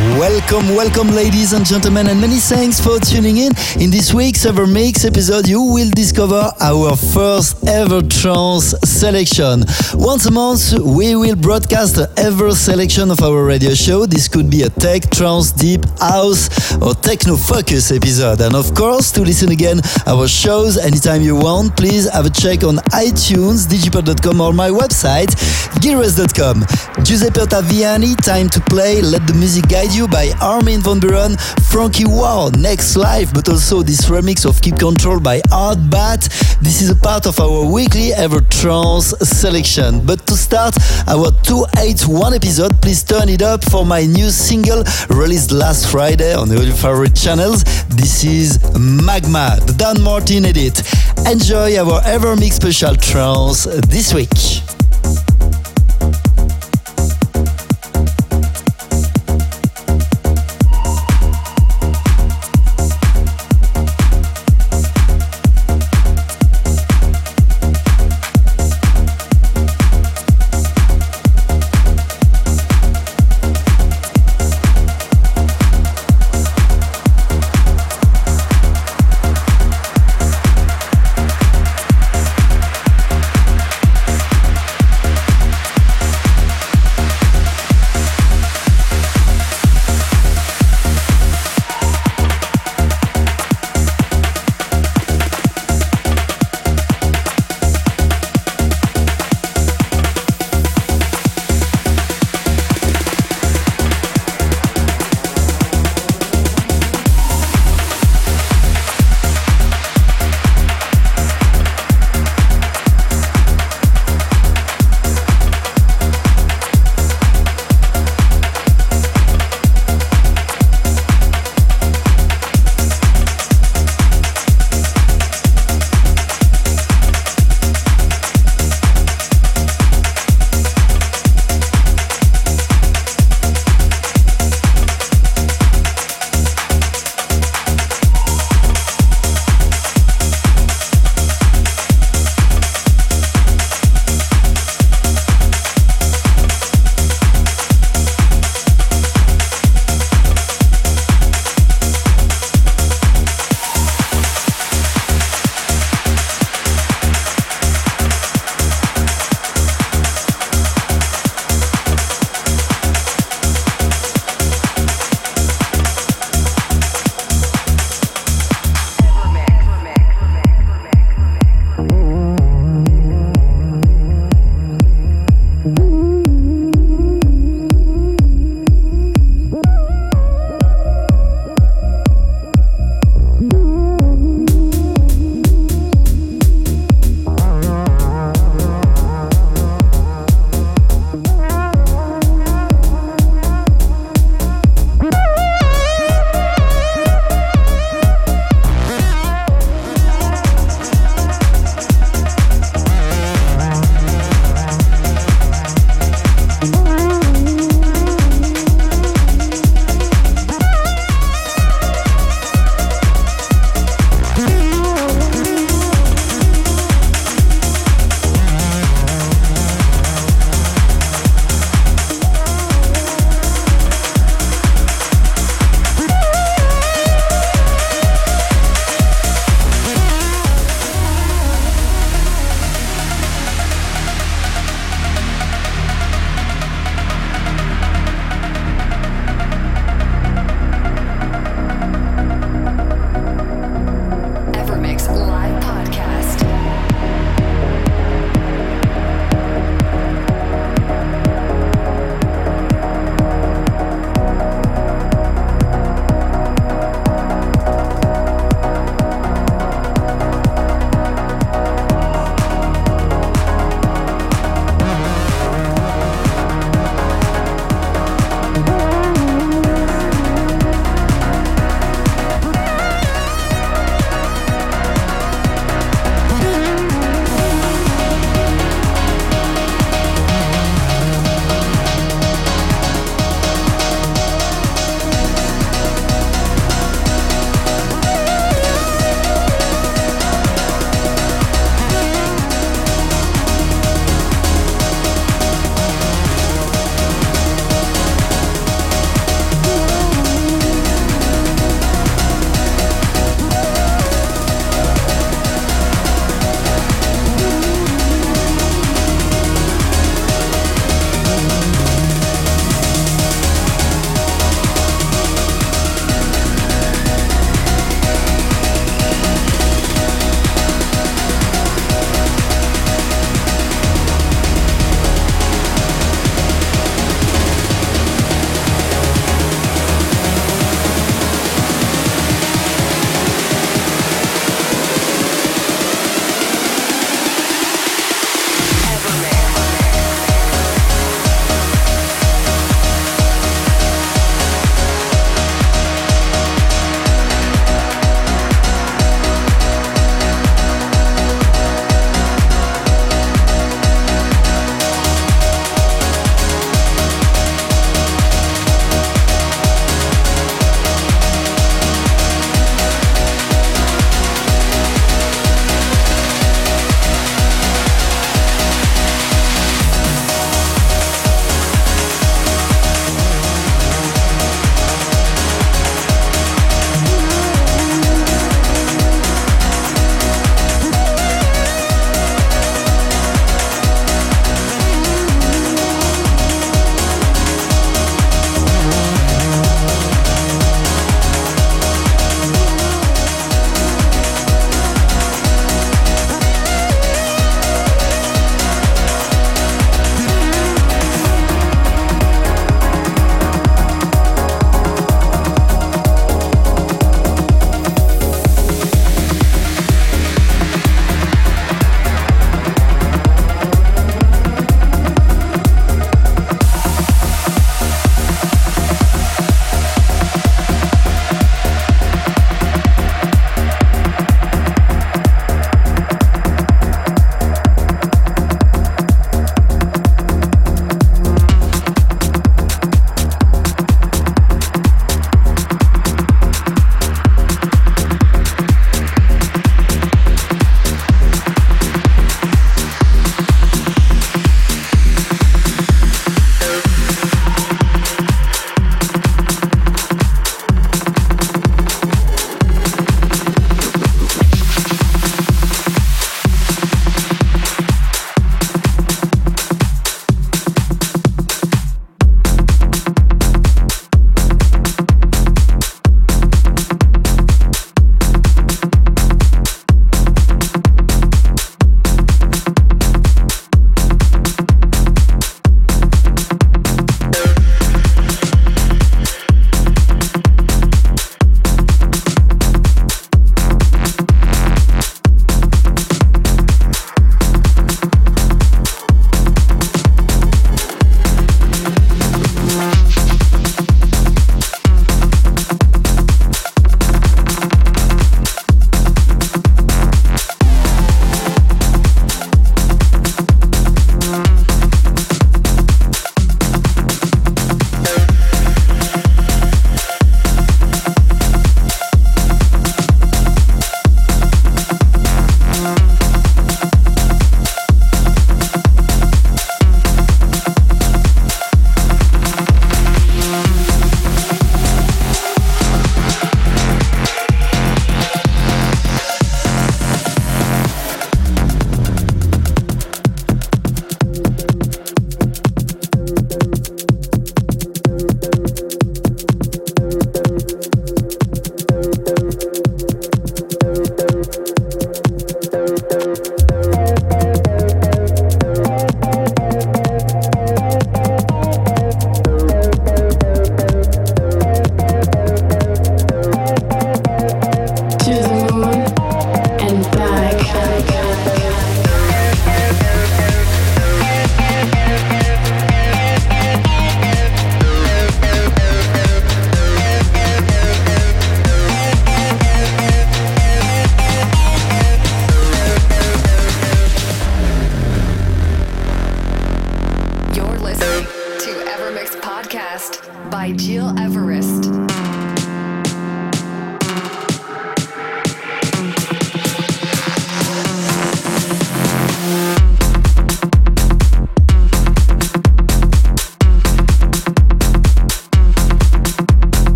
Welcome, welcome, ladies and gentlemen, and many thanks for tuning in. In this week's Evermix episode, you will discover our first ever trance selection. Once a month, we will broadcast the ever selection of our radio show. This could be a tech, trance, deep house, or techno focus episode. And of course, to listen again our shows anytime you want, please have a check on iTunes, digipod.com, or my website, gileverest.com. Giuseppe Ottaviani, time to play. Let the music guide you by Armin van Buuren, Frankie Wah, Next Life, but also this remix of Keep Control by Art Bat. This is a part of our weekly Ever Trance selection. But to start our 281 episode, please turn it up for my new single released last Friday on your favorite channels. This is Magma, the Dan Martin edit. Enjoy our Ever Mix special trance this week.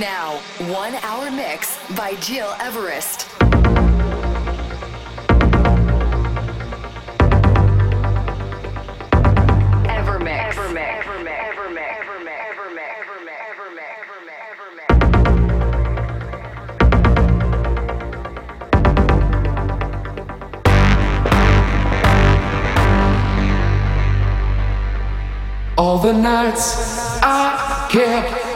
Now, one hour mix by Gil Everest. All the nights I kept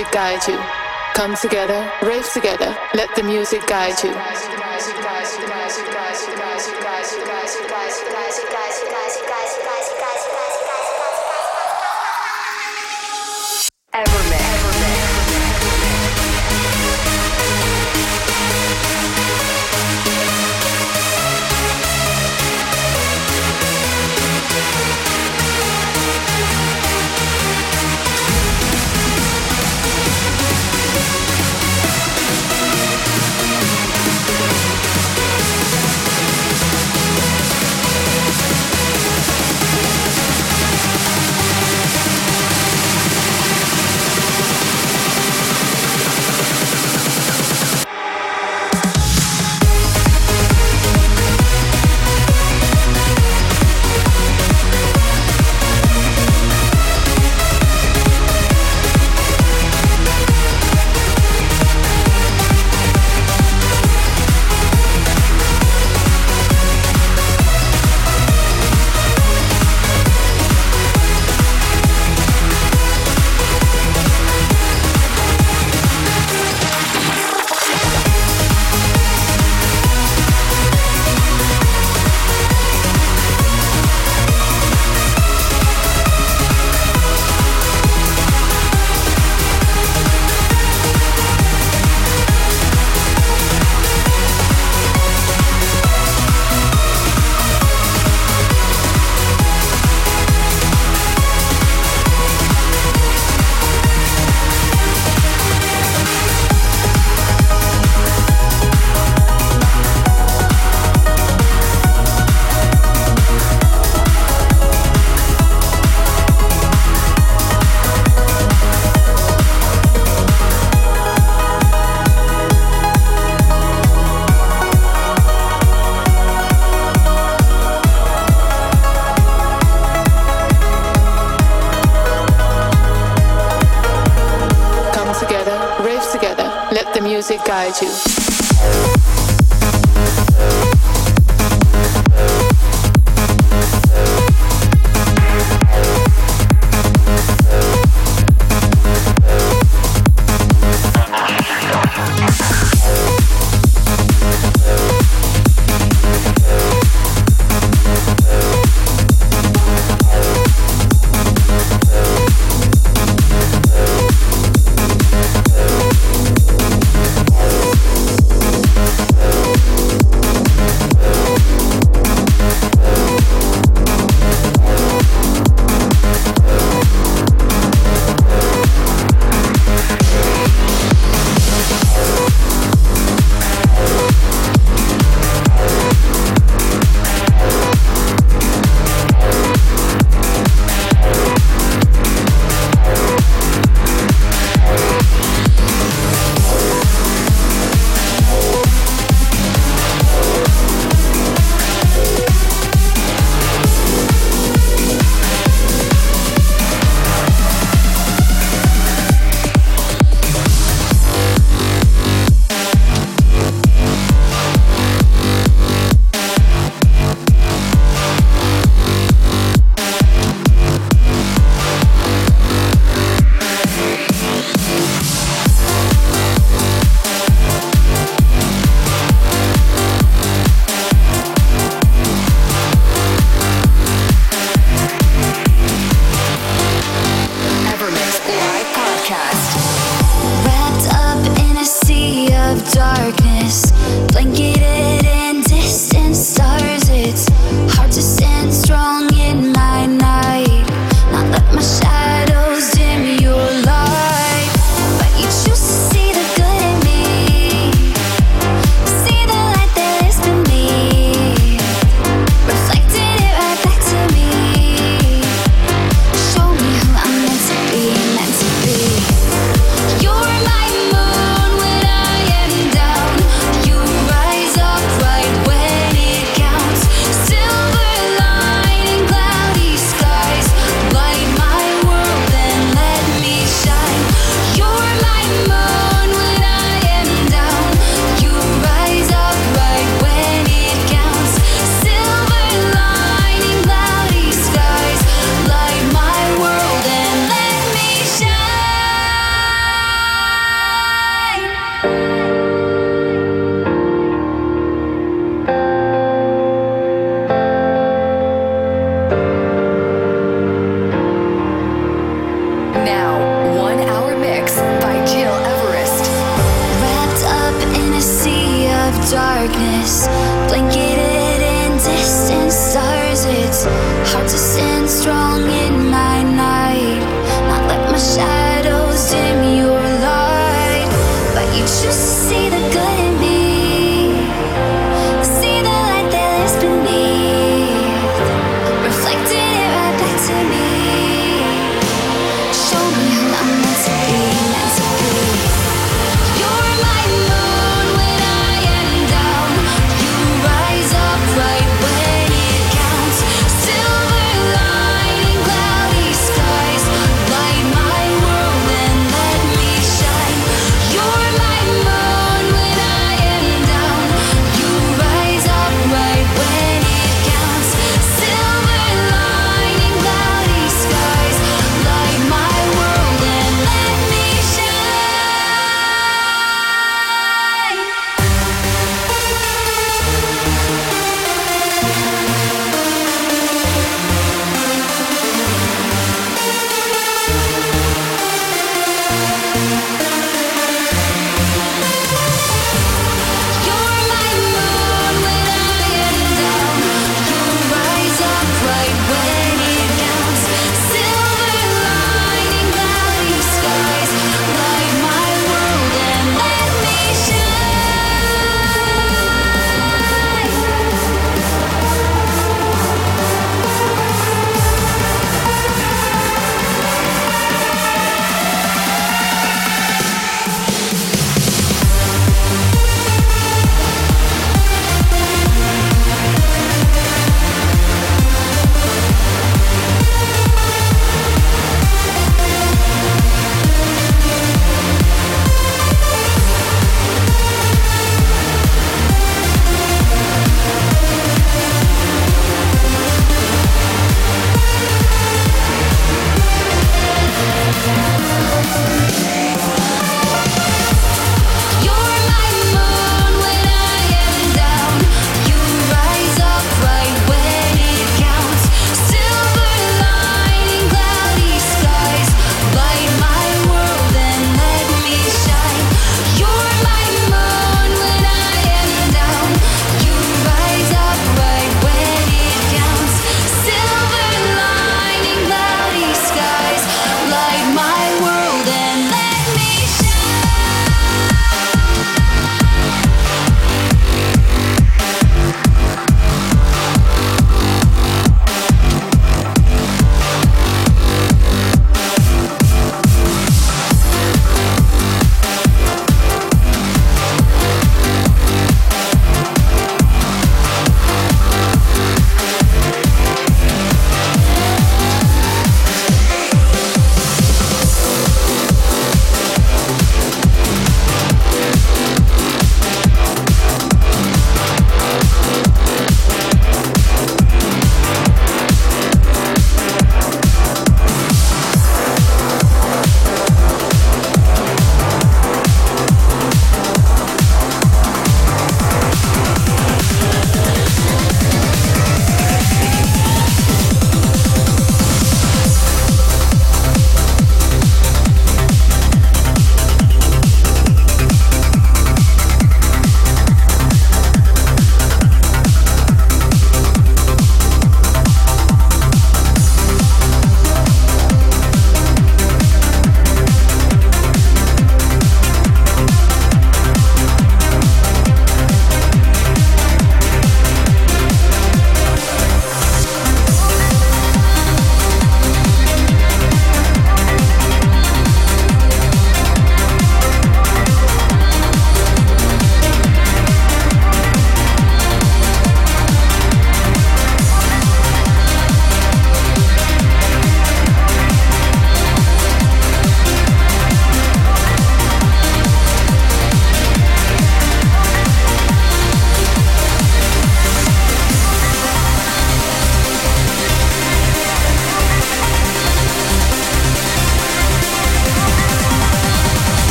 Music guide you. Come together, rave together, let the music guide you. blanket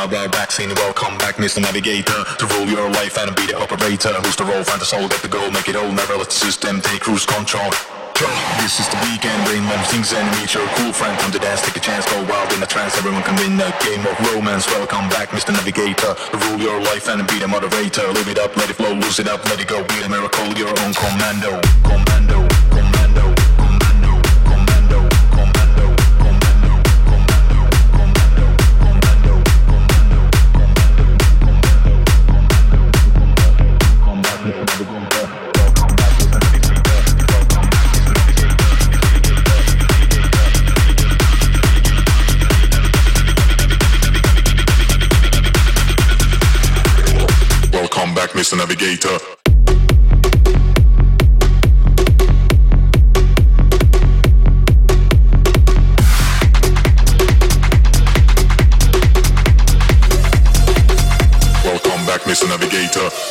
a wild, wild. Welcome back, Mr. Navigator, to rule your life and be the operator. Who's the role, find the soul, get the goal, make it all, never let the system take cruise control. This is the weekend, rain when things and meet your cool friend. Come to dance, take a chance, go wild in a trance. Everyone can win a game of romance. Welcome back, Mr. Navigator. Rule your life and be the moderator. Live it up, let it flow, lose it up, let it go. Be a miracle, your own. Commando, commando. Mr. Navigator. Welcome back, Mr. Navigator.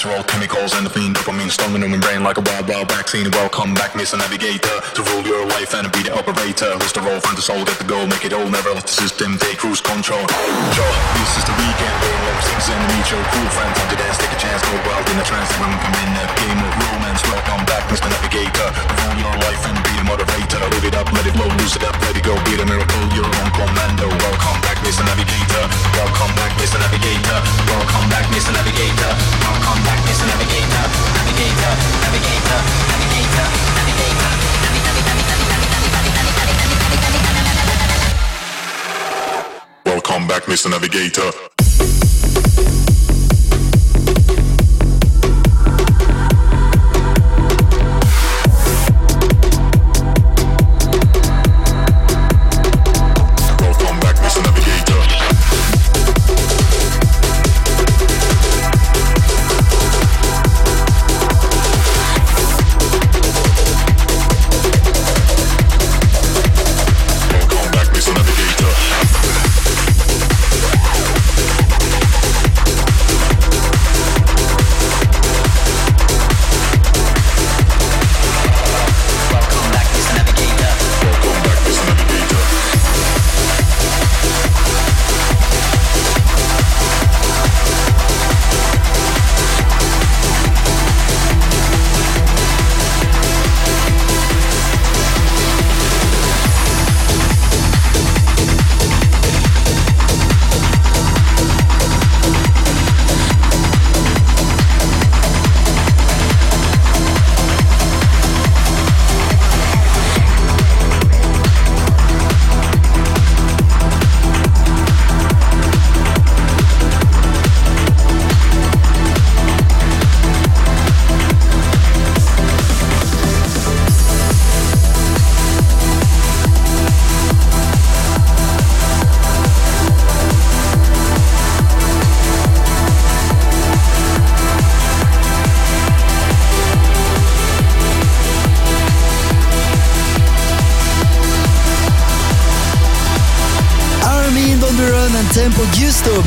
Natural chemicals and the fiend dopamine storming in my brain like a wild, wild vaccine. Welcome back, Mr. Navigator, to rule your life and be the operator. Who's the role, find the soul, get the goal, make it all, never let the system take cruise control. Sure, this is the weekend, game of things and meet your cool friends. Time to dance, take a chance, go wild in a trance. Everyone come in a game of romance. Welcome back, Mr. Navigator, to rule your life and be the moderator. Live it up, let it flow, lose it up, let it go, be the miracle, you're on commando. Welcome back, Mr. Navigator. Welcome back, Mr. Navigator. Welcome back, Mr. Navigator. Welcome back. Mr. Navigator, Navigator, Navigator, Navigator, Navigator, Welcome back, Mr. Navigator.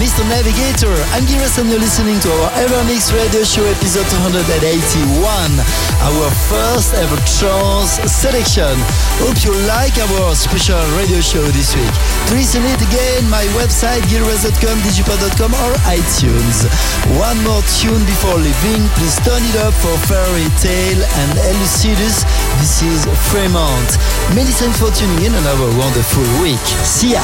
Mr. Navigator. I'm and you're listening to our Evermix Radio Show episode 281, our first ever trance selection. Hope you like our special radio show this week. To listen it again, my website gileverest.com, digipod.com or iTunes. One more tune before leaving, please turn it up for Fairy Tale and Elucidus. This is Fremont. Many thanks for tuning in and have a wonderful week. See ya!